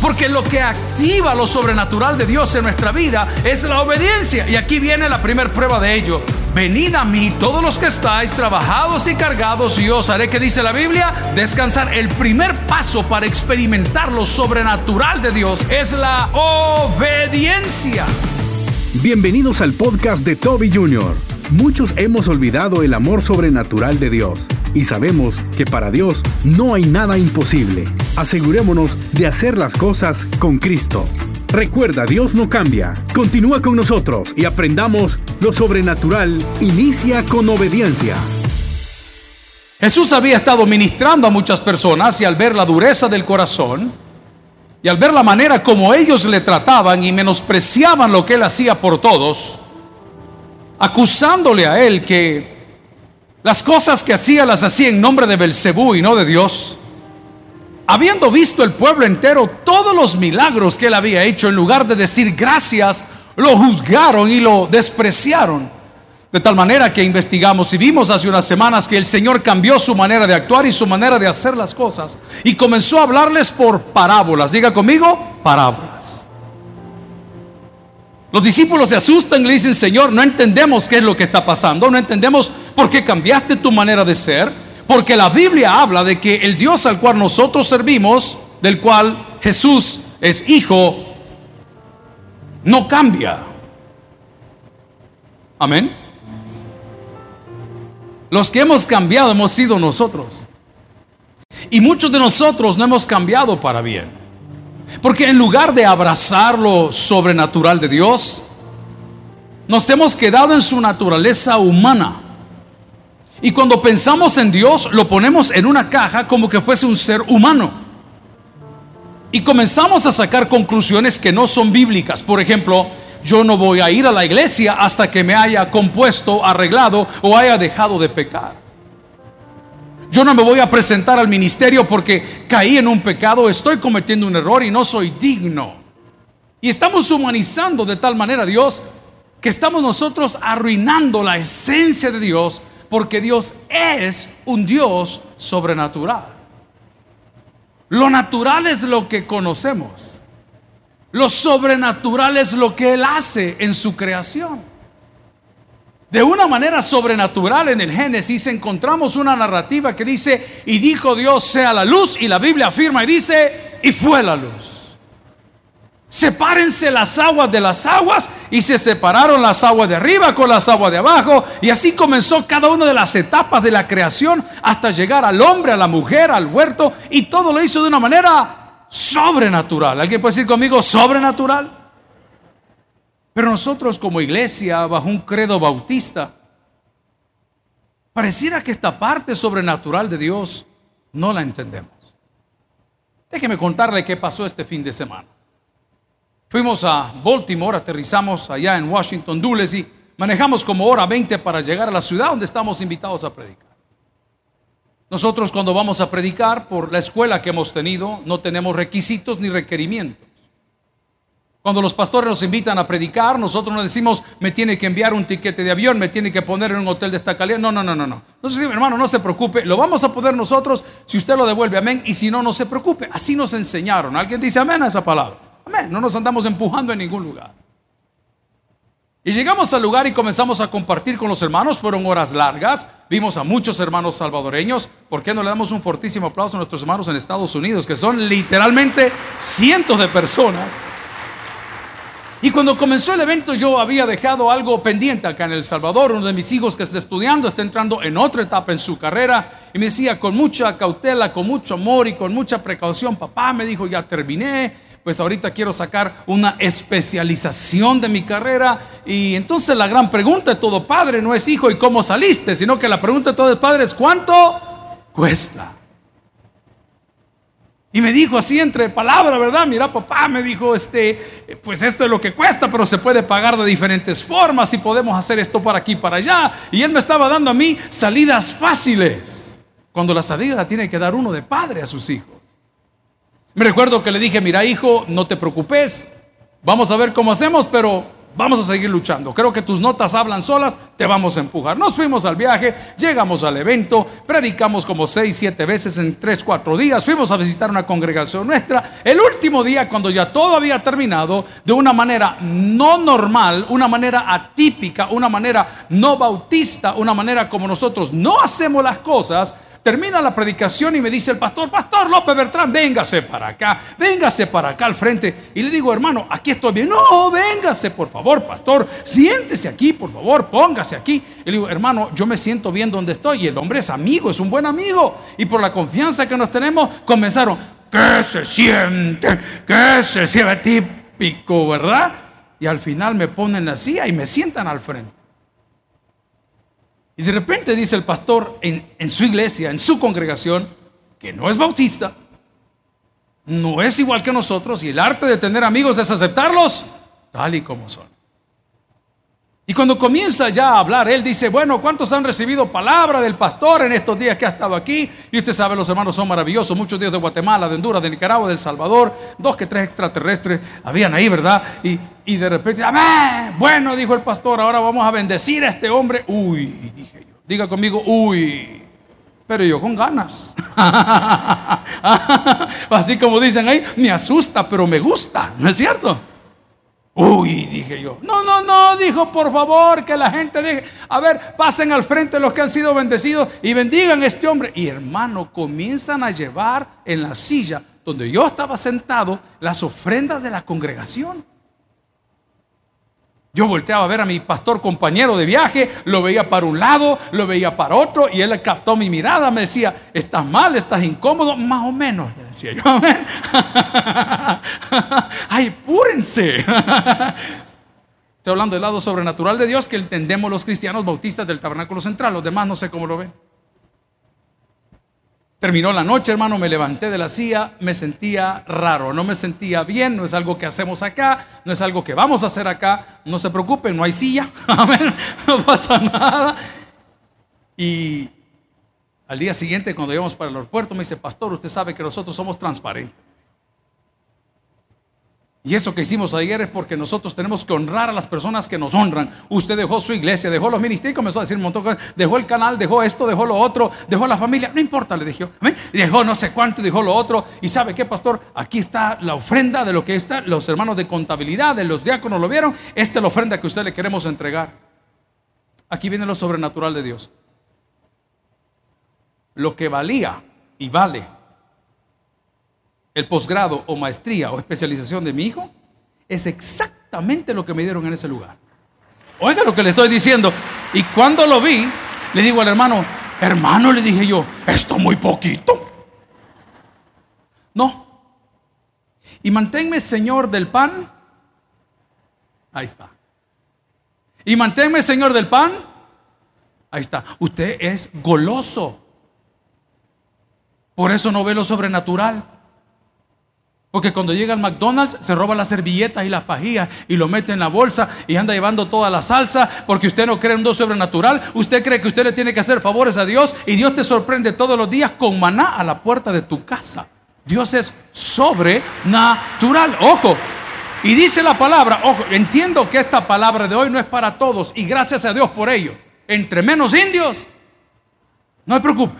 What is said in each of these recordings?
Porque lo que activa lo sobrenatural de Dios en nuestra vida es la obediencia. Y aquí viene la primera prueba de ello. Venid a mí todos los que estáis trabajados y cargados y os haré que dice la Biblia, descansar. El primer paso para experimentar lo sobrenatural de Dios es la obediencia. Bienvenidos al podcast de Toby Jr. Muchos hemos olvidado el amor sobrenatural de Dios y sabemos que para Dios no hay nada imposible. Asegurémonos de hacer las cosas con Cristo. Recuerda, Dios no cambia. Continúa con nosotros y aprendamos lo sobrenatural. Inicia con obediencia. Jesús había estado ministrando a muchas personas y al ver la dureza del corazón y al ver la manera como ellos le trataban y menospreciaban lo que él hacía por todos, acusándole a él que las cosas que hacía las hacía en nombre de Belcebú y no de Dios. Habiendo visto el pueblo entero todos los milagros que él había hecho, en lugar de decir gracias, lo juzgaron y lo despreciaron. De tal manera que investigamos y vimos hace unas semanas que el Señor cambió su manera de actuar y su manera de hacer las cosas. Y comenzó a hablarles por parábolas. Diga conmigo, parábolas. Los discípulos se asustan y le dicen, Señor, no entendemos qué es lo que está pasando, no entendemos por qué cambiaste tu manera de ser, porque la Biblia habla de que el Dios al cual nosotros servimos, del cual Jesús es hijo, no cambia. Amén. Los que hemos cambiado hemos sido nosotros. Y muchos de nosotros no hemos cambiado para bien. Porque en lugar de abrazar lo sobrenatural de Dios, nos hemos quedado en su naturaleza humana. Y cuando pensamos en Dios, lo ponemos en una caja como que fuese un ser humano. Y comenzamos a sacar conclusiones que no son bíblicas. Por ejemplo, yo no voy a ir a la iglesia hasta que me haya compuesto, arreglado o haya dejado de pecar. Yo no me voy a presentar al ministerio porque caí en un pecado, estoy cometiendo un error y no soy digno. Y estamos humanizando de tal manera a Dios que estamos nosotros arruinando la esencia de Dios porque Dios es un Dios sobrenatural. Lo natural es lo que conocemos. Lo sobrenatural es lo que Él hace en su creación. De una manera sobrenatural en el Génesis encontramos una narrativa que dice, y dijo Dios sea la luz, y la Biblia afirma y dice, y fue la luz. Sepárense las aguas de las aguas y se separaron las aguas de arriba con las aguas de abajo y así comenzó cada una de las etapas de la creación hasta llegar al hombre, a la mujer, al huerto y todo lo hizo de una manera sobrenatural. ¿Alguien puede decir conmigo sobrenatural? Pero nosotros como iglesia, bajo un credo bautista, pareciera que esta parte sobrenatural de Dios no la entendemos. Déjeme contarle qué pasó este fin de semana. Fuimos a Baltimore, aterrizamos allá en Washington Dulles y manejamos como hora 20 para llegar a la ciudad donde estamos invitados a predicar. Nosotros cuando vamos a predicar por la escuela que hemos tenido no tenemos requisitos ni requerimientos. Cuando los pastores nos invitan a predicar, nosotros no decimos, me tiene que enviar un tiquete de avión, me tiene que poner en un hotel de esta calidad. No, no, no, no, no. Entonces, hermano, no se preocupe, lo vamos a poder nosotros si usted lo devuelve, amén. Y si no, no se preocupe. Así nos enseñaron. ¿Alguien dice amén a esa palabra? Amén. No nos andamos empujando en ningún lugar. Y llegamos al lugar y comenzamos a compartir con los hermanos. Fueron horas largas. Vimos a muchos hermanos salvadoreños. ¿Por qué no le damos un fortísimo aplauso a nuestros hermanos en Estados Unidos, que son literalmente cientos de personas? Y cuando comenzó el evento yo había dejado algo pendiente acá en El Salvador. Uno de mis hijos que está estudiando está entrando en otra etapa en su carrera y me decía con mucha cautela, con mucho amor y con mucha precaución, papá me dijo, ya terminé, pues ahorita quiero sacar una especialización de mi carrera. Y entonces la gran pregunta de todo padre no es hijo y cómo saliste, sino que la pregunta de todo padre es cuánto cuesta. Y me dijo así entre palabras, ¿verdad? Mira, papá, me dijo, este, pues esto es lo que cuesta, pero se puede pagar de diferentes formas y podemos hacer esto para aquí, para allá. Y él me estaba dando a mí salidas fáciles, cuando la salida la tiene que dar uno de padre a sus hijos. Me recuerdo que le dije, mira hijo, no te preocupes, vamos a ver cómo hacemos, pero Vamos a seguir luchando. Creo que tus notas hablan solas, te vamos a empujar. Nos fuimos al viaje, llegamos al evento, predicamos como seis, siete veces en tres, cuatro días. Fuimos a visitar una congregación nuestra. El último día, cuando ya todo había terminado, de una manera no normal, una manera atípica, una manera no bautista, una manera como nosotros no hacemos las cosas, Termina la predicación y me dice el pastor, Pastor López Bertrán, véngase para acá, véngase para acá al frente. Y le digo, hermano, aquí estoy bien. No, véngase, por favor, pastor, siéntese aquí, por favor, póngase aquí. Y le digo, hermano, yo me siento bien donde estoy. Y el hombre es amigo, es un buen amigo. Y por la confianza que nos tenemos, comenzaron, ¿qué se siente? ¿Qué se siente? Típico, ¿verdad? Y al final me ponen la silla y me sientan al frente. Y de repente dice el pastor en, su iglesia, en su congregación, que no es bautista, no es igual que nosotros y el arte de tener amigos es aceptarlos tal y como son. Y cuando comienza ya a hablar, él dice, bueno, ¿cuántos han recibido palabra del pastor en estos días que ha estado aquí? Y usted sabe, los hermanos son maravillosos, muchos días de Guatemala, de Honduras, de Nicaragua, de El Salvador, dos que tres extraterrestres habían ahí, ¿verdad? Y, y de repente, amén, bueno, dijo el pastor, ahora vamos a bendecir a este hombre. Uy, dije yo, diga conmigo, uy, pero yo con ganas. Así como dicen ahí, me asusta, pero me gusta, ¿no es cierto? Uy, dije yo. No, no, no, dijo, por favor, que la gente deje. A ver, pasen al frente los que han sido bendecidos y bendigan a este hombre. Y hermano, comienzan a llevar en la silla donde yo estaba sentado las ofrendas de la congregación. Yo volteaba a ver a mi pastor compañero de viaje, lo veía para un lado, lo veía para otro, y él captó mi mirada, me decía, estás mal, estás incómodo, más o menos, le decía yo, ay, púrense. Estoy hablando del lado sobrenatural de Dios que entendemos los cristianos bautistas del tabernáculo central, los demás no sé cómo lo ven. Terminó la noche, hermano, me levanté de la silla, me sentía raro, no me sentía bien, no es algo que hacemos acá, no es algo que vamos a hacer acá, no se preocupen, no hay silla, no pasa nada. Y al día siguiente, cuando íbamos para el aeropuerto, me dice, pastor, usted sabe que nosotros somos transparentes. Y eso que hicimos ayer es porque nosotros tenemos que honrar a las personas que nos honran. Usted dejó su iglesia, dejó los ministerios, comenzó a decir un montón de cosas. Dejó el canal, dejó esto, dejó lo otro, dejó la familia. No importa, le dije. Dejó no sé cuánto, dejó lo otro. Y sabe qué, pastor, aquí está la ofrenda de lo que está. Los hermanos de contabilidad, de los diáconos lo vieron. Esta es la ofrenda que usted le queremos entregar. Aquí viene lo sobrenatural de Dios. Lo que valía y vale el posgrado o maestría o especialización de mi hijo, es exactamente lo que me dieron en ese lugar. Oiga lo que le estoy diciendo. Y cuando lo vi, le digo al hermano, hermano, le dije yo, esto muy poquito. No. Y manténme señor del pan. Ahí está. Y manténme señor del pan. Ahí está. Usted es goloso. Por eso no ve lo sobrenatural. Porque cuando llega al McDonald's se roba las servilletas y las pajillas y lo mete en la bolsa y anda llevando toda la salsa porque usted no cree en un Dios sobrenatural. Usted cree que usted le tiene que hacer favores a Dios y Dios te sorprende todos los días con maná a la puerta de tu casa. Dios es sobrenatural. Ojo. Y dice la palabra, ojo, entiendo que esta palabra de hoy no es para todos y gracias a Dios por ello. Entre menos indios, no se preocupe.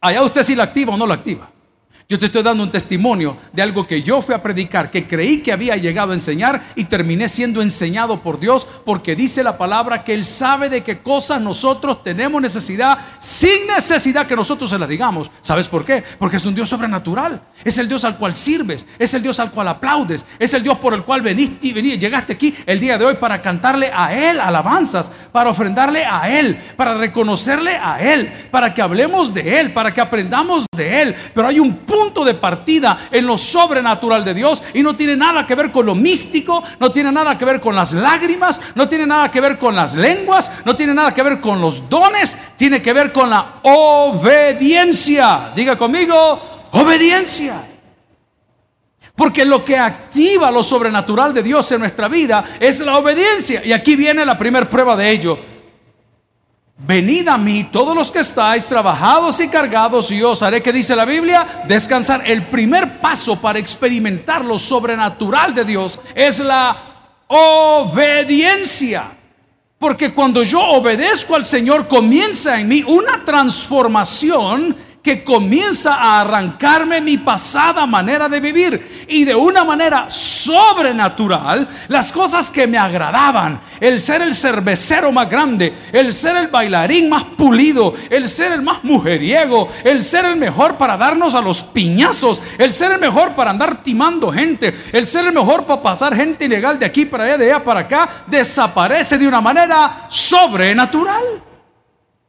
Allá usted si la activa o no la activa. Yo te estoy dando un testimonio de algo que yo fui a predicar, que creí que había llegado a enseñar y terminé siendo enseñado por Dios, porque dice la palabra que Él sabe de qué cosas nosotros tenemos necesidad sin necesidad que nosotros se las digamos. ¿Sabes por qué? Porque es un Dios sobrenatural. Es el Dios al cual sirves, es el Dios al cual aplaudes, es el Dios por el cual veniste y veniste, llegaste aquí el día de hoy para cantarle a Él alabanzas, para ofrendarle a Él, para reconocerle a Él, para que hablemos de Él, para que aprendamos de Él. Pero hay un punto punto de partida en lo sobrenatural de Dios y no tiene nada que ver con lo místico, no tiene nada que ver con las lágrimas, no tiene nada que ver con las lenguas, no tiene nada que ver con los dones, tiene que ver con la obediencia. Diga conmigo, obediencia. Porque lo que activa lo sobrenatural de Dios en nuestra vida es la obediencia. Y aquí viene la primera prueba de ello. Venid a mí todos los que estáis trabajados y cargados y yo os haré que dice la Biblia, descansar. El primer paso para experimentar lo sobrenatural de Dios es la obediencia. Porque cuando yo obedezco al Señor comienza en mí una transformación que comienza a arrancarme mi pasada manera de vivir y de una manera sobrenatural las cosas que me agradaban, el ser el cervecero más grande, el ser el bailarín más pulido, el ser el más mujeriego, el ser el mejor para darnos a los piñazos, el ser el mejor para andar timando gente, el ser el mejor para pasar gente ilegal de aquí para allá, de allá para acá, desaparece de una manera sobrenatural.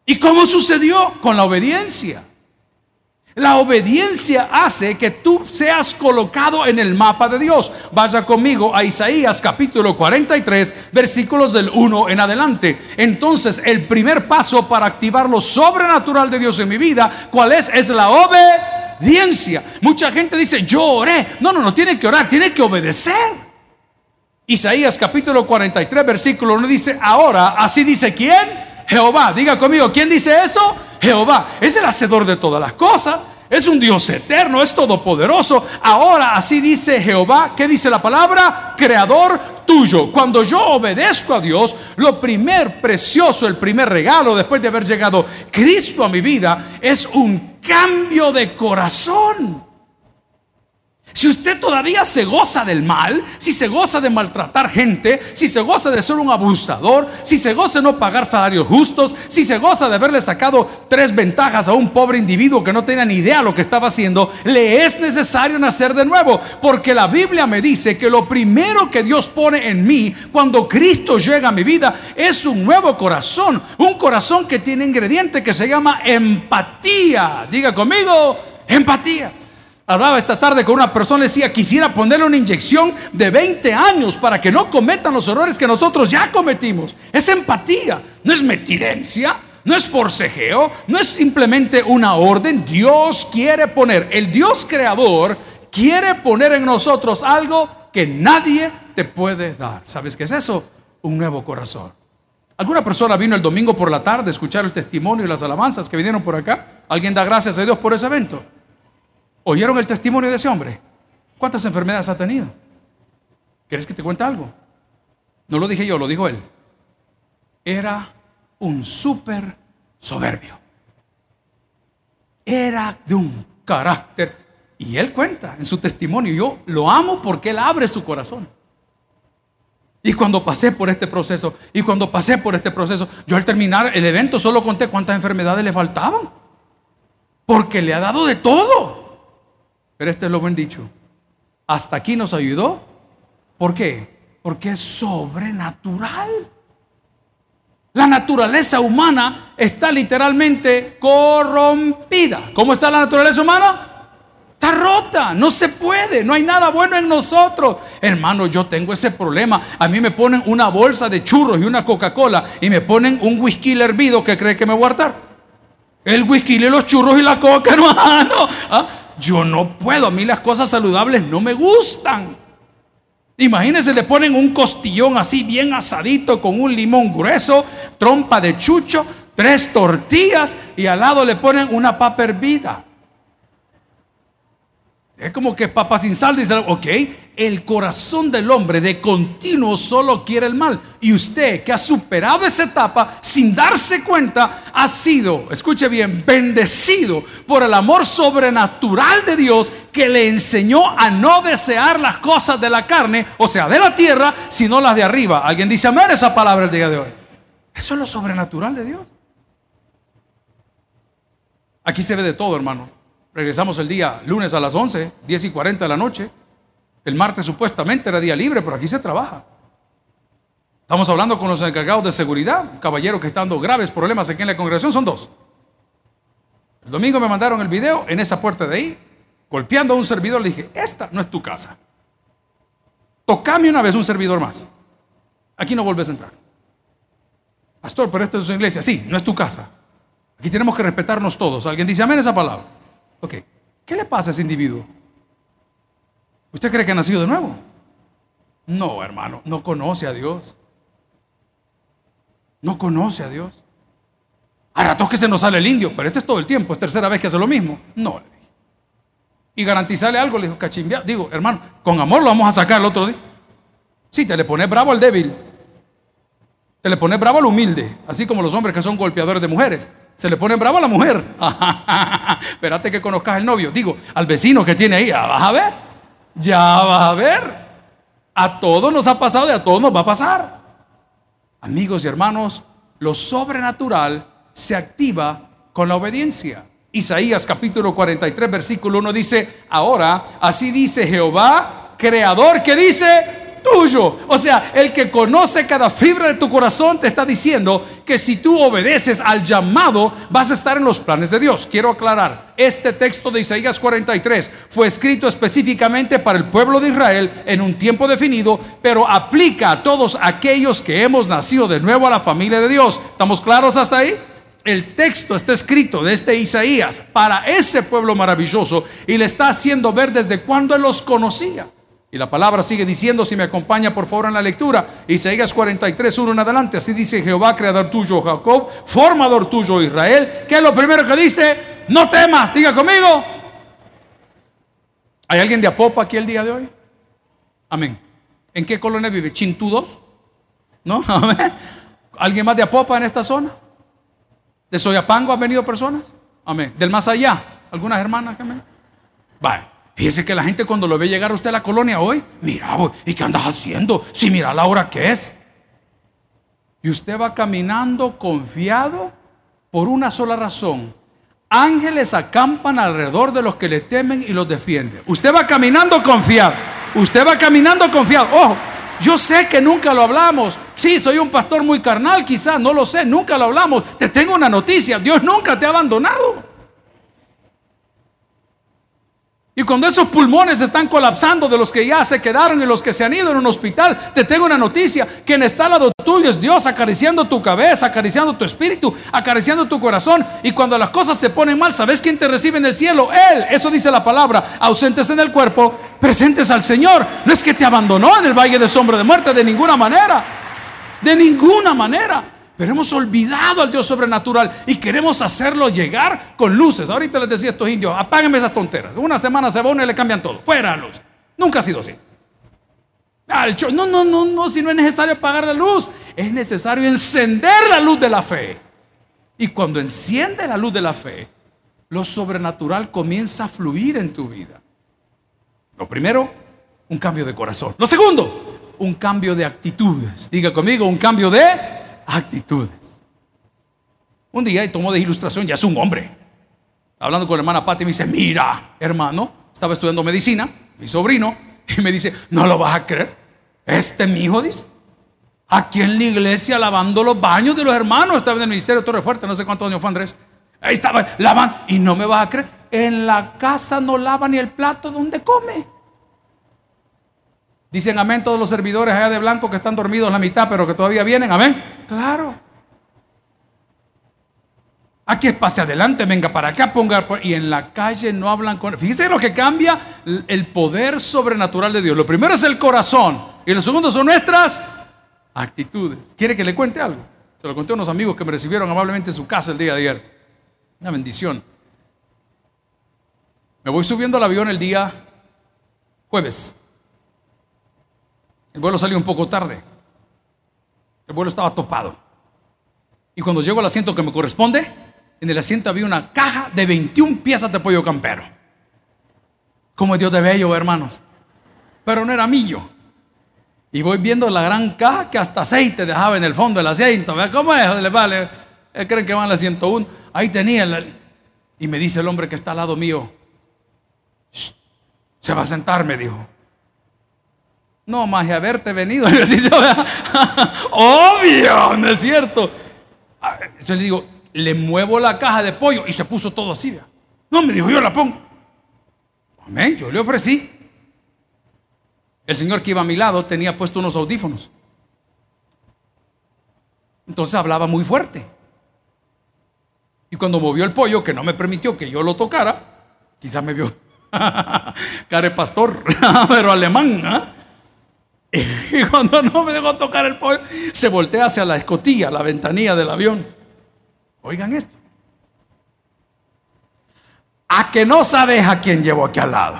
¿Y cómo sucedió? Con la obediencia. La obediencia hace que tú seas colocado en el mapa de Dios. Vaya conmigo a Isaías capítulo 43, versículos del 1 en adelante. Entonces, el primer paso para activar lo sobrenatural de Dios en mi vida, ¿cuál es? Es la obediencia. Mucha gente dice, yo oré. No, no, no tiene que orar, tiene que obedecer. Isaías capítulo 43, versículo 1 dice, ahora, así dice quién? Jehová. Diga conmigo, ¿quién dice eso? Jehová. Es el hacedor de todas las cosas. Es un Dios eterno, es todopoderoso. Ahora así dice Jehová, ¿qué dice la palabra? Creador tuyo. Cuando yo obedezco a Dios, lo primer precioso, el primer regalo después de haber llegado Cristo a mi vida es un cambio de corazón. Si usted todavía se goza del mal, si se goza de maltratar gente, si se goza de ser un abusador, si se goza de no pagar salarios justos, si se goza de haberle sacado tres ventajas a un pobre individuo que no tenía ni idea lo que estaba haciendo, le es necesario nacer de nuevo. Porque la Biblia me dice que lo primero que Dios pone en mí cuando Cristo llega a mi vida es un nuevo corazón. Un corazón que tiene ingrediente que se llama empatía. Diga conmigo, empatía. Hablaba esta tarde con una persona, decía, quisiera ponerle una inyección de 20 años para que no cometan los errores que nosotros ya cometimos. Es empatía, no es metidencia, no es forcejeo, no es simplemente una orden. Dios quiere poner, el Dios creador quiere poner en nosotros algo que nadie te puede dar. ¿Sabes qué es eso? Un nuevo corazón. ¿Alguna persona vino el domingo por la tarde a escuchar el testimonio y las alabanzas que vinieron por acá? ¿Alguien da gracias a Dios por ese evento? ¿Oyeron el testimonio de ese hombre? ¿Cuántas enfermedades ha tenido? ¿Quieres que te cuente algo? No lo dije yo, lo dijo él. Era un súper soberbio. Era de un carácter. Y él cuenta en su testimonio, yo lo amo porque él abre su corazón. Y cuando pasé por este proceso, y cuando pasé por este proceso, yo al terminar el evento solo conté cuántas enfermedades le faltaban. Porque le ha dado de todo. Pero este es lo buen dicho. Hasta aquí nos ayudó. ¿Por qué? Porque es sobrenatural. La naturaleza humana está literalmente corrompida. ¿Cómo está la naturaleza humana? Está rota, no se puede, no hay nada bueno en nosotros. Hermano, yo tengo ese problema. A mí me ponen una bolsa de churros y una Coca-Cola y me ponen un whisky hervido que cree que me voy a guardar. El whisky y los churros y la coca, hermano. ¿Ah? Yo no puedo, a mí las cosas saludables no me gustan. Imagínense, le ponen un costillón así bien asadito con un limón grueso, trompa de chucho, tres tortillas y al lado le ponen una papa hervida. Es como que papa sin sal dice, ok, el corazón del hombre de continuo solo quiere el mal. Y usted que ha superado esa etapa sin darse cuenta, ha sido, escuche bien, bendecido por el amor sobrenatural de Dios que le enseñó a no desear las cosas de la carne, o sea, de la tierra, sino las de arriba. ¿Alguien dice amén esa palabra el día de hoy? Eso es lo sobrenatural de Dios. Aquí se ve de todo, hermano. Regresamos el día lunes a las 11, 10 y 40 de la noche. El martes supuestamente era día libre, pero aquí se trabaja. Estamos hablando con los encargados de seguridad, un caballero que está dando graves problemas aquí en la congregación, son dos. El domingo me mandaron el video en esa puerta de ahí, golpeando a un servidor, le dije, esta no es tu casa. Tocame una vez un servidor más. Aquí no vuelves a entrar. Pastor, pero esta es su iglesia. Sí, no es tu casa. Aquí tenemos que respetarnos todos. ¿Alguien dice amén esa palabra? Ok, ¿qué le pasa a ese individuo? ¿Usted cree que ha nacido de nuevo? No, hermano, no conoce a Dios. No conoce a Dios. A ratos que se nos sale el indio, pero este es todo el tiempo, es tercera vez que hace lo mismo. No, le dije. Y garantizarle algo, le dijo, cachimbia. Digo, hermano, con amor lo vamos a sacar el otro día. Sí, te le pones bravo al débil. Te le pones bravo al humilde, así como los hombres que son golpeadores de mujeres. Se le pone bravo a la mujer. Espérate que conozcas al novio. Digo, al vecino que tiene ahí, ya vas a ver. Ya vas a ver. A todos nos ha pasado y a todos nos va a pasar. Amigos y hermanos, lo sobrenatural se activa con la obediencia. Isaías capítulo 43 versículo 1 dice, ahora así dice Jehová, creador que dice, tuyo. O sea, el que conoce cada fibra de tu corazón te está diciendo que si tú obedeces al llamado, vas a estar en los planes de Dios. Quiero aclarar, este texto de Isaías 43 fue escrito específicamente para el pueblo de Israel en un tiempo definido, pero aplica a todos aquellos que hemos nacido de nuevo a la familia de Dios. ¿Estamos claros hasta ahí? El texto está escrito de este Isaías para ese pueblo maravilloso y le está haciendo ver desde cuándo él los conocía. Y la palabra sigue diciendo, si me acompaña por favor en la lectura, Isaías 43, 1 en adelante, así dice Jehová, creador tuyo Jacob, formador tuyo Israel, que es lo primero que dice, no temas, diga conmigo. ¿Hay alguien de Apopa aquí el día de hoy? Amén. ¿En qué colonia vive? ¿Chintú 2? ¿No? Amén. ¿Alguien más de Apopa en esta zona? ¿De Soyapango han venido personas? Amén. ¿Del más allá? ¿Algunas hermanas? Amén. Vale. Fíjese que la gente cuando lo ve llegar a usted a la colonia hoy, mira, ¿y qué andas haciendo? Si mira la hora que es. Y usted va caminando confiado por una sola razón. Ángeles acampan alrededor de los que le temen y los defienden. Usted va caminando confiado. Usted va caminando confiado. Ojo, yo sé que nunca lo hablamos. Sí, soy un pastor muy carnal, quizás, no lo sé, nunca lo hablamos. Te tengo una noticia, Dios nunca te ha abandonado. Y cuando esos pulmones están colapsando de los que ya se quedaron y los que se han ido en un hospital, te tengo una noticia. Quien está al lado tuyo es Dios acariciando tu cabeza, acariciando tu espíritu, acariciando tu corazón. Y cuando las cosas se ponen mal, ¿sabes quién te recibe en el cielo? Él. Eso dice la palabra. Ausentes en el cuerpo, presentes al Señor. No es que te abandonó en el valle de sombra de muerte, de ninguna manera. De ninguna manera. Pero hemos olvidado al Dios sobrenatural y queremos hacerlo llegar con luces. Ahorita les decía a estos indios, apáguenme esas tonteras. Una semana se va uno y le cambian todo. Fuera la luz. Nunca ha sido así. No, no, no, no, si no es necesario apagar la luz, es necesario encender la luz de la fe. Y cuando enciende la luz de la fe, lo sobrenatural comienza a fluir en tu vida. Lo primero, un cambio de corazón. Lo segundo, un cambio de actitudes. Diga conmigo, un cambio de actitudes. Un día, y tomó de ilustración, ya es un hombre. Hablando con la hermana Patti, me dice, mira, hermano, estaba estudiando medicina, mi sobrino, y me dice, no lo vas a creer. Este mi hijo, dice, aquí en la iglesia lavando los baños de los hermanos, estaba en el ministerio Torre Fuerte, no sé cuántos años fue Andrés. Ahí estaba lavando, y no me vas a creer, en la casa no lava ni el plato donde come. Dicen amén todos los servidores allá de blanco que están dormidos la mitad, pero que todavía vienen. Amén. Claro. Aquí es pase adelante, venga para acá, ponga. Y en la calle no hablan con. Fíjese lo que cambia el poder sobrenatural de Dios. Lo primero es el corazón. Y lo segundo son nuestras actitudes. ¿Quiere que le cuente algo? Se lo conté a unos amigos que me recibieron amablemente en su casa el día de ayer. Una bendición. Me voy subiendo al avión el día jueves. El vuelo salió un poco tarde. El vuelo estaba topado. Y cuando llego al asiento que me corresponde, en el asiento había una caja de 21 piezas de pollo campero. Como Dios de bello, hermanos. Pero no era mío. Y voy viendo la gran caja que hasta aceite dejaba en el fondo del asiento. ¿Ve cómo es? Le vale. Creen que van la 101. Ahí tenía. Y me dice el hombre que está al lado mío. Se va a sentar, me dijo. No, más de haberte venido. Obvio, ¿no es cierto? Ah, yo le digo, le muevo la caja de pollo y se puso todo así. No, me dijo, yo la pongo. Amén, yo le ofrecí. El señor que iba a mi lado tenía puesto unos audífonos. Entonces hablaba muy fuerte. Y cuando movió el pollo, que no me permitió que yo lo tocara, quizás me vio care pastor, pero alemán. ¿ah? Y cuando no me dejó tocar el pollo, se voltea hacia la escotilla, la ventanilla del avión. Oigan esto. A que no sabes a quién llevo aquí al lado.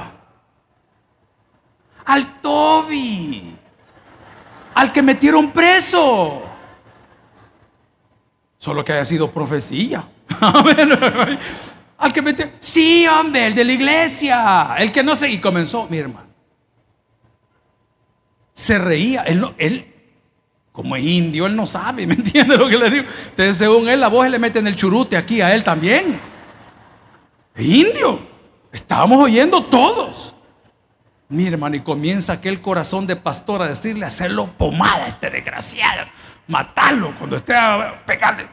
Al Toby. al que metieron preso. Solo que haya sido profecía. al que metieron. Sí, hombre, el de la iglesia. El que no sé. Y comenzó, mi hermano. Se reía. Él, no, él como es indio, él no sabe, ¿me entiende lo que le digo? Entonces, según él, la voz le mete en el churute aquí a él también. Es indio. Estábamos oyendo todos. Mi hermano, y comienza aquel corazón de pastor a decirle, hacerlo pomada a este desgraciado, matarlo cuando esté a pegarle.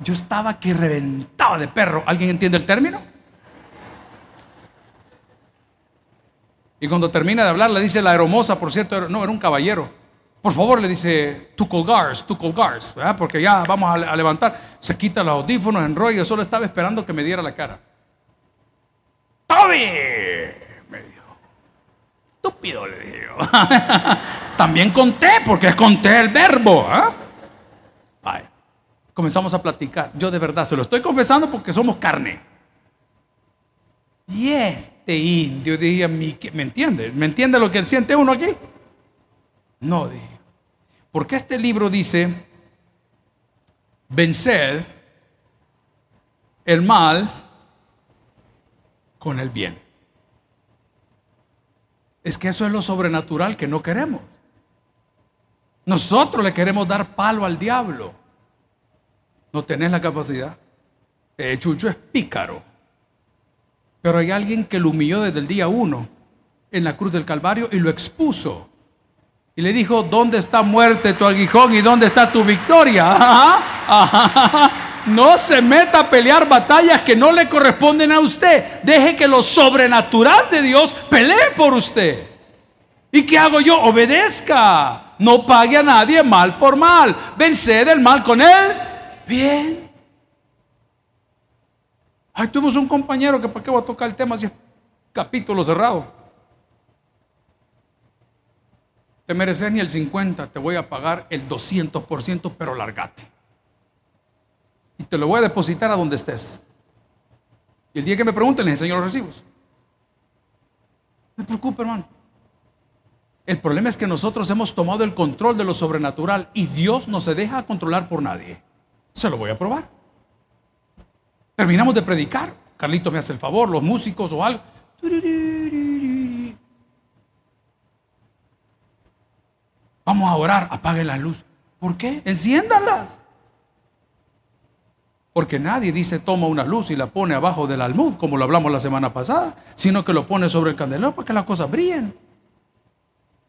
Yo estaba que reventaba de perro. ¿Alguien entiende el término? Y cuando termina de hablar, le dice la hermosa, por cierto, no, era un caballero. Por favor, le dice, tu colgars, tu colgars, porque ya vamos a, levantar. Se quita los audífonos, enrolla, solo estaba esperando que me diera la cara. ¡Toby! Me dijo. Estúpido, le dije También conté, porque conté el verbo. ¿ah? Comenzamos a platicar. Yo de verdad se lo estoy confesando porque somos carne. Y este indio, dije, ¿me entiende? ¿Me entiende lo que siente uno aquí? No, dije. Porque este libro dice, vencer el mal con el bien. Es que eso es lo sobrenatural que no queremos. Nosotros le queremos dar palo al diablo. No tenés la capacidad. Eh, Chucho es pícaro. Pero hay alguien que lo humilló desde el día uno en la cruz del Calvario y lo expuso. Y le dijo, ¿dónde está muerte tu aguijón y dónde está tu victoria? No se meta a pelear batallas que no le corresponden a usted. Deje que lo sobrenatural de Dios pelee por usted. ¿Y qué hago yo? Obedezca. No pague a nadie mal por mal. Venced el mal con él. Bien. Ay, tuvimos un compañero que para qué va a tocar el tema así, capítulo cerrado. te mereces ni el 50, te voy a pagar el 200%, pero largate. Y te lo voy a depositar a donde estés. Y el día que me pregunten, les enseño los recibos. Me preocupe, hermano. El problema es que nosotros hemos tomado el control de lo sobrenatural y Dios no se deja controlar por nadie. Se lo voy a probar. Terminamos de predicar. Carlito me hace el favor, los músicos o algo. Vamos a orar, apague la luz. ¿Por qué? Enciéndalas. Porque nadie dice toma una luz y la pone abajo del almud, como lo hablamos la semana pasada, sino que lo pone sobre el candelero para que las cosas brillen.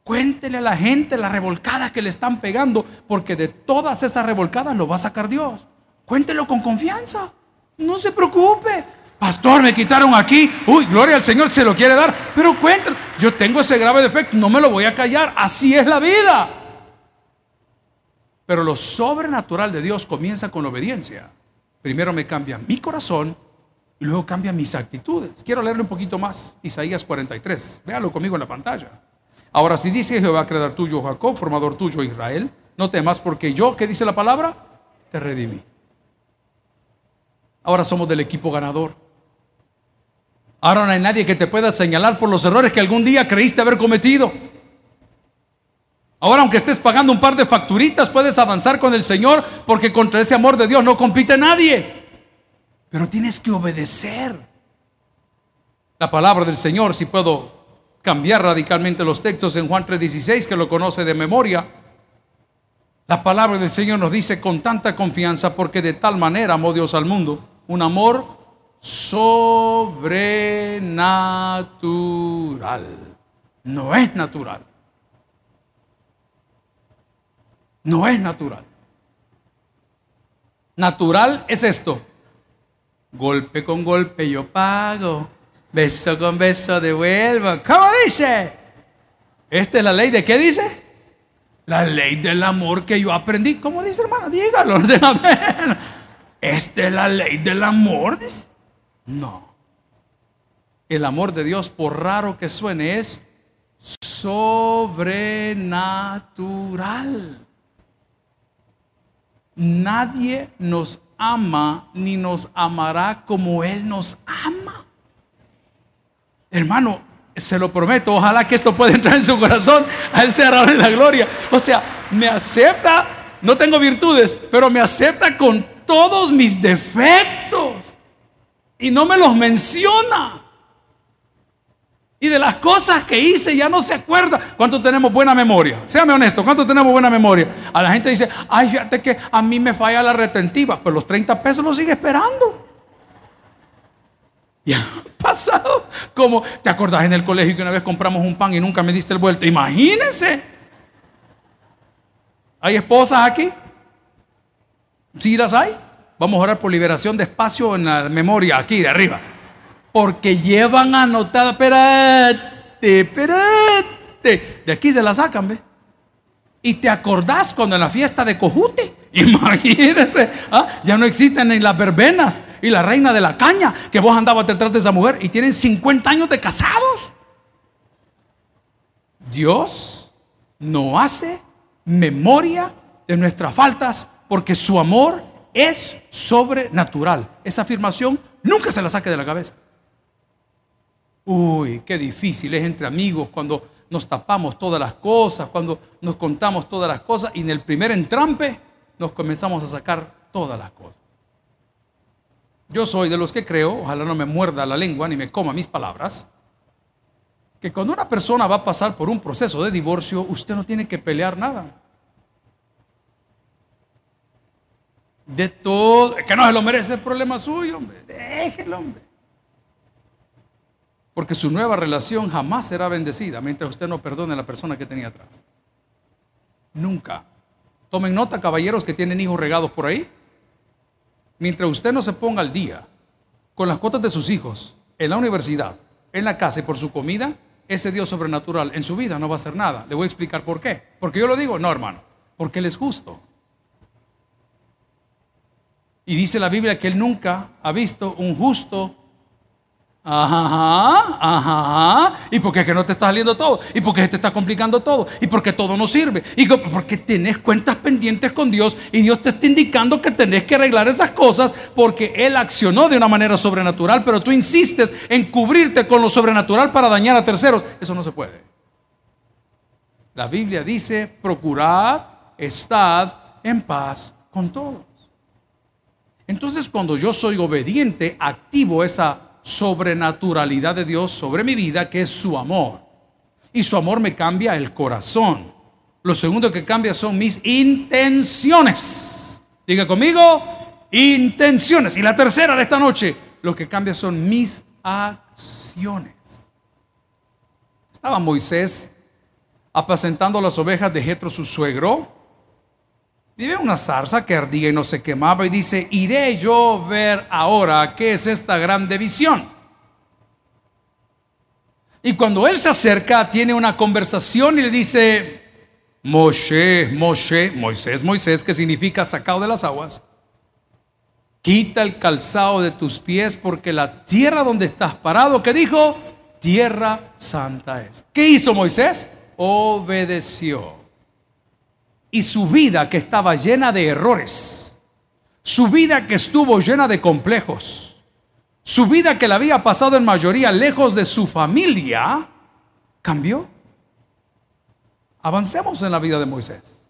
Cuéntele a la gente las revolcadas que le están pegando, porque de todas esas revolcadas lo va a sacar Dios. Cuéntelo con confianza. No se preocupe. Pastor, me quitaron aquí. Uy, gloria al Señor, se lo quiere dar. Pero cuéntalo. Yo tengo ese grave defecto, no me lo voy a callar. Así es la vida. Pero lo sobrenatural de Dios comienza con obediencia. Primero me cambia mi corazón y luego cambia mis actitudes. Quiero leerle un poquito más. Isaías 43. Véalo conmigo en la pantalla. Ahora, si dice Jehová, creador tuyo, Jacob, formador tuyo, Israel, no temas porque yo, ¿qué dice la palabra? Te redimí. Ahora somos del equipo ganador. Ahora no hay nadie que te pueda señalar por los errores que algún día creíste haber cometido. Ahora, aunque estés pagando un par de facturitas, puedes avanzar con el Señor porque contra ese amor de Dios no compite nadie. Pero tienes que obedecer. La palabra del Señor, si puedo cambiar radicalmente los textos en Juan 3:16, que lo conoce de memoria. La palabra del Señor nos dice con tanta confianza, porque de tal manera amó Dios al mundo, un amor sobrenatural. No es natural. No es natural. Natural es esto. Golpe con golpe yo pago. Beso con beso devuelvo. ¿Cómo dice? Esta es la ley de qué dice? La ley del amor que yo aprendí. ¿Cómo dice, hermano? Dígalo. Esta es la ley del amor. No. El amor de Dios, por raro que suene, es sobrenatural. Nadie nos ama ni nos amará como Él nos ama. Hermano, se lo prometo, ojalá que esto pueda entrar en su corazón, a Él sea la gloria. O sea, me acepta, no tengo virtudes, pero me acepta con todos mis defectos y no me los menciona. Y de las cosas que hice ya no se acuerda. ¿Cuánto tenemos buena memoria? Séame honesto, ¿cuánto tenemos buena memoria? A la gente dice, ay, fíjate que a mí me falla la retentiva, pero los 30 pesos los sigue esperando. Ya ha pasado. Como, ¿te acordás en el colegio que una vez compramos un pan y nunca me diste el vuelto? Imagínense. ¿Hay esposas aquí? ¿Sí las hay? Vamos a orar por liberación de espacio en la memoria, aquí de arriba. Porque llevan anotada, espérate, espérate. De aquí se la sacan, ¿ve? Y te acordás cuando en la fiesta de Cojute, imagínense, ¿ah? ya no existen ni las verbenas y la reina de la caña, que vos andabas detrás de esa mujer y tienen 50 años de casados. Dios no hace memoria de nuestras faltas porque su amor es sobrenatural. Esa afirmación nunca se la saque de la cabeza. Uy, qué difícil es entre amigos cuando nos tapamos todas las cosas, cuando nos contamos todas las cosas y en el primer entrampe nos comenzamos a sacar todas las cosas. Yo soy de los que creo, ojalá no me muerda la lengua ni me coma mis palabras, que cuando una persona va a pasar por un proceso de divorcio, usted no tiene que pelear nada. De todo, que no se lo merece, el problema suyo, hombre, déjelo, hombre. Porque su nueva relación jamás será bendecida mientras usted no perdone a la persona que tenía atrás. Nunca. Tomen nota, caballeros que tienen hijos regados por ahí. Mientras usted no se ponga al día con las cuotas de sus hijos en la universidad, en la casa y por su comida, ese Dios sobrenatural en su vida no va a hacer nada. Le voy a explicar por qué. Porque yo lo digo, no, hermano, porque Él es justo. Y dice la Biblia que Él nunca ha visto un justo Ajá, ajá. ¿Y por qué que no te está saliendo todo? ¿Y por qué te está complicando todo? ¿Y por qué todo no sirve? ¿Y porque tenés cuentas pendientes con Dios y Dios te está indicando que tenés que arreglar esas cosas porque Él accionó de una manera sobrenatural, pero tú insistes en cubrirte con lo sobrenatural para dañar a terceros. Eso no se puede. La Biblia dice, procurad, estad en paz con todos. Entonces cuando yo soy obediente, activo esa sobrenaturalidad de Dios sobre mi vida, que es su amor. Y su amor me cambia el corazón. Lo segundo que cambia son mis intenciones. Diga conmigo, intenciones. Y la tercera de esta noche, lo que cambia son mis acciones. Estaba Moisés apacentando las ovejas de Jetro, su suegro. Y ve una zarza que ardía y no se quemaba y dice, iré yo ver ahora qué es esta grande visión. Y cuando él se acerca, tiene una conversación y le dice, Moshe, Moshe, Moisés, Moisés, que significa sacado de las aguas, quita el calzado de tus pies porque la tierra donde estás parado, que dijo, tierra santa es. ¿Qué hizo Moisés? Obedeció y su vida que estaba llena de errores, su vida que estuvo llena de complejos, su vida que la había pasado en mayoría lejos de su familia, cambió. Avancemos en la vida de Moisés.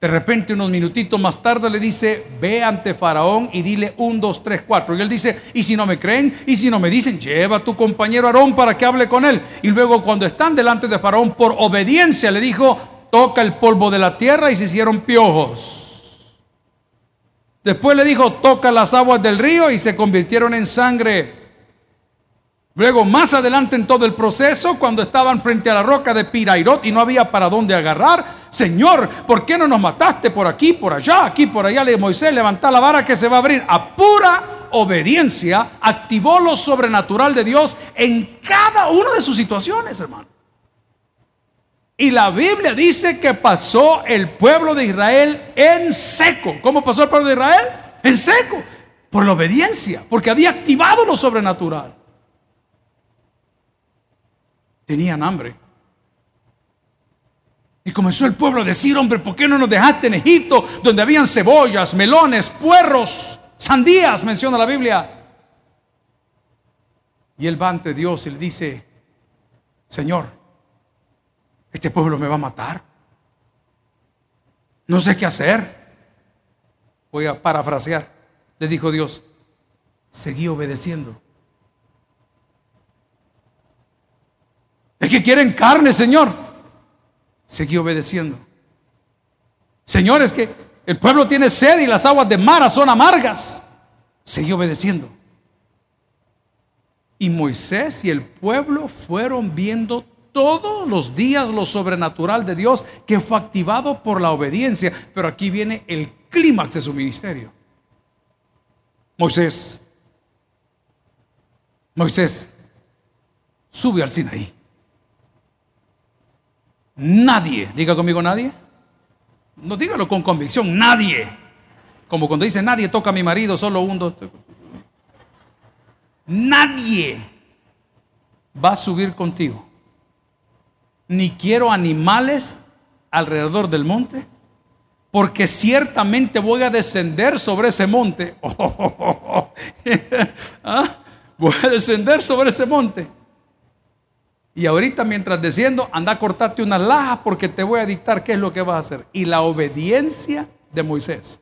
De repente, unos minutitos más tarde, le dice: Ve ante Faraón y dile un, dos, tres, cuatro. Y él dice: Y si no me creen, y si no me dicen, lleva a tu compañero Aarón para que hable con él. Y luego, cuando están delante de Faraón, por obediencia, le dijo: toca el polvo de la tierra y se hicieron piojos. Después le dijo, toca las aguas del río y se convirtieron en sangre. Luego, más adelante en todo el proceso, cuando estaban frente a la roca de Pirairot y no había para dónde agarrar, Señor, ¿por qué no nos mataste por aquí, por allá, aquí, por allá? Le Moisés, levanta la vara que se va a abrir. A pura obediencia, activó lo sobrenatural de Dios en cada una de sus situaciones, hermano. Y la Biblia dice que pasó el pueblo de Israel en seco. ¿Cómo pasó el pueblo de Israel? En seco. Por la obediencia, porque había activado lo sobrenatural. Tenían hambre. Y comenzó el pueblo a decir, hombre, ¿por qué no nos dejaste en Egipto, donde habían cebollas, melones, puerros, sandías, menciona la Biblia? Y él va ante Dios y le dice, Señor, este pueblo me va a matar. No sé qué hacer. Voy a parafrasear. Le dijo Dios, seguí obedeciendo. Es que quieren carne, Señor. Seguí obedeciendo. Señor, es que el pueblo tiene sed y las aguas de Mara son amargas. Seguí obedeciendo. Y Moisés y el pueblo fueron viendo todos los días lo sobrenatural de Dios que fue activado por la obediencia. Pero aquí viene el clímax de su ministerio. Moisés, Moisés, sube al Sinaí. Nadie, diga conmigo nadie. No dígalo con convicción, nadie. Como cuando dice nadie toca a mi marido, solo un, dos. Nadie va a subir contigo. Ni quiero animales alrededor del monte, porque ciertamente voy a descender sobre ese monte. ¿Ah? Voy a descender sobre ese monte. Y ahorita mientras desciendo, anda a cortarte una laja porque te voy a dictar qué es lo que vas a hacer. Y la obediencia de Moisés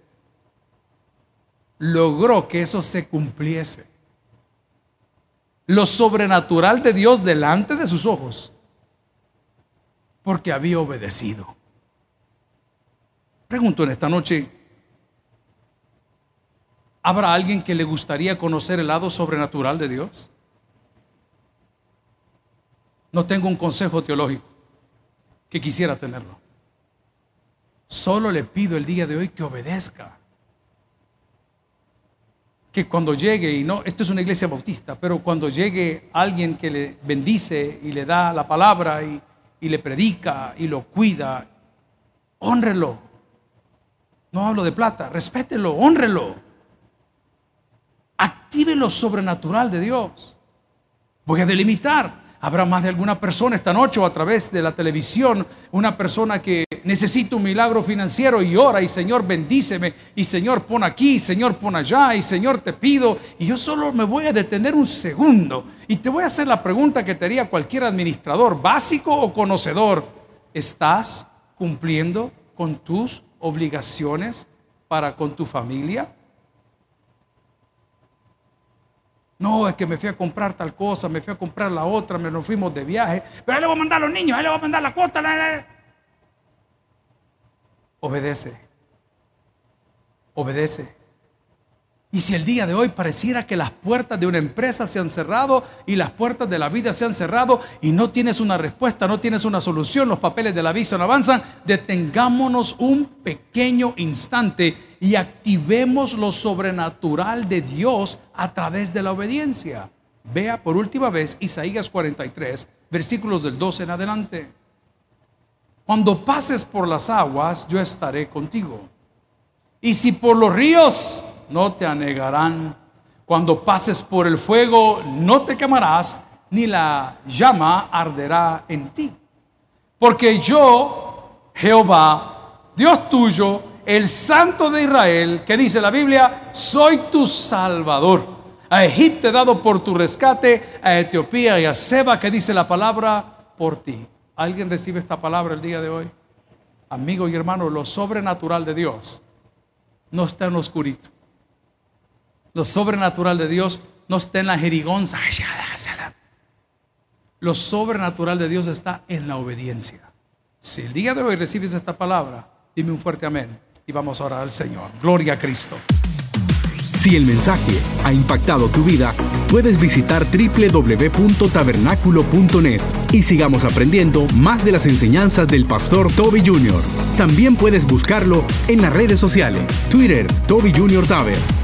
logró que eso se cumpliese. Lo sobrenatural de Dios delante de sus ojos. Porque había obedecido. Pregunto en esta noche, ¿habrá alguien que le gustaría conocer el lado sobrenatural de Dios? No tengo un consejo teológico que quisiera tenerlo. Solo le pido el día de hoy que obedezca. Que cuando llegue, y no, esto es una iglesia bautista, pero cuando llegue alguien que le bendice y le da la palabra y, y le predica y lo cuida, honrelo. No hablo de plata, respételo, honrelo. Active lo sobrenatural de Dios. Voy a delimitar. Habrá más de alguna persona esta noche o a través de la televisión, una persona que necesita un milagro financiero y ora y Señor bendíceme y Señor pon aquí, Señor pon allá y Señor te pido y yo solo me voy a detener un segundo y te voy a hacer la pregunta que te haría cualquier administrador, básico o conocedor. ¿Estás cumpliendo con tus obligaciones para con tu familia? No, es que me fui a comprar tal cosa, me fui a comprar la otra, me nos fuimos de viaje. Pero ahí le voy a mandar a los niños, ahí le voy a mandar la costa. Obedece. Obedece. Y si el día de hoy pareciera que las puertas de una empresa se han cerrado y las puertas de la vida se han cerrado y no tienes una respuesta, no tienes una solución, los papeles de la visa no avanzan, detengámonos un pequeño instante y activemos lo sobrenatural de Dios a través de la obediencia. Vea por última vez Isaías 43, versículos del 12 en adelante. Cuando pases por las aguas, yo estaré contigo. Y si por los ríos no te anegarán. Cuando pases por el fuego, no te quemarás, ni la llama arderá en ti. Porque yo, Jehová, Dios tuyo, el Santo de Israel, que dice la Biblia, soy tu Salvador. A Egipto he dado por tu rescate, a Etiopía y a Seba, que dice la palabra por ti. ¿Alguien recibe esta palabra el día de hoy? Amigo y hermano, lo sobrenatural de Dios no está en oscurito. Lo sobrenatural de Dios no está en la jerigonza. Lo sobrenatural de Dios está en la obediencia. Si el día de hoy recibes esta palabra, dime un fuerte amén y vamos a orar al Señor. Gloria a Cristo. Si el mensaje ha impactado tu vida, puedes visitar www.tabernaculo.net y sigamos aprendiendo más de las enseñanzas del pastor Toby Jr. También puedes buscarlo en las redes sociales, Twitter, Toby Jr. Taber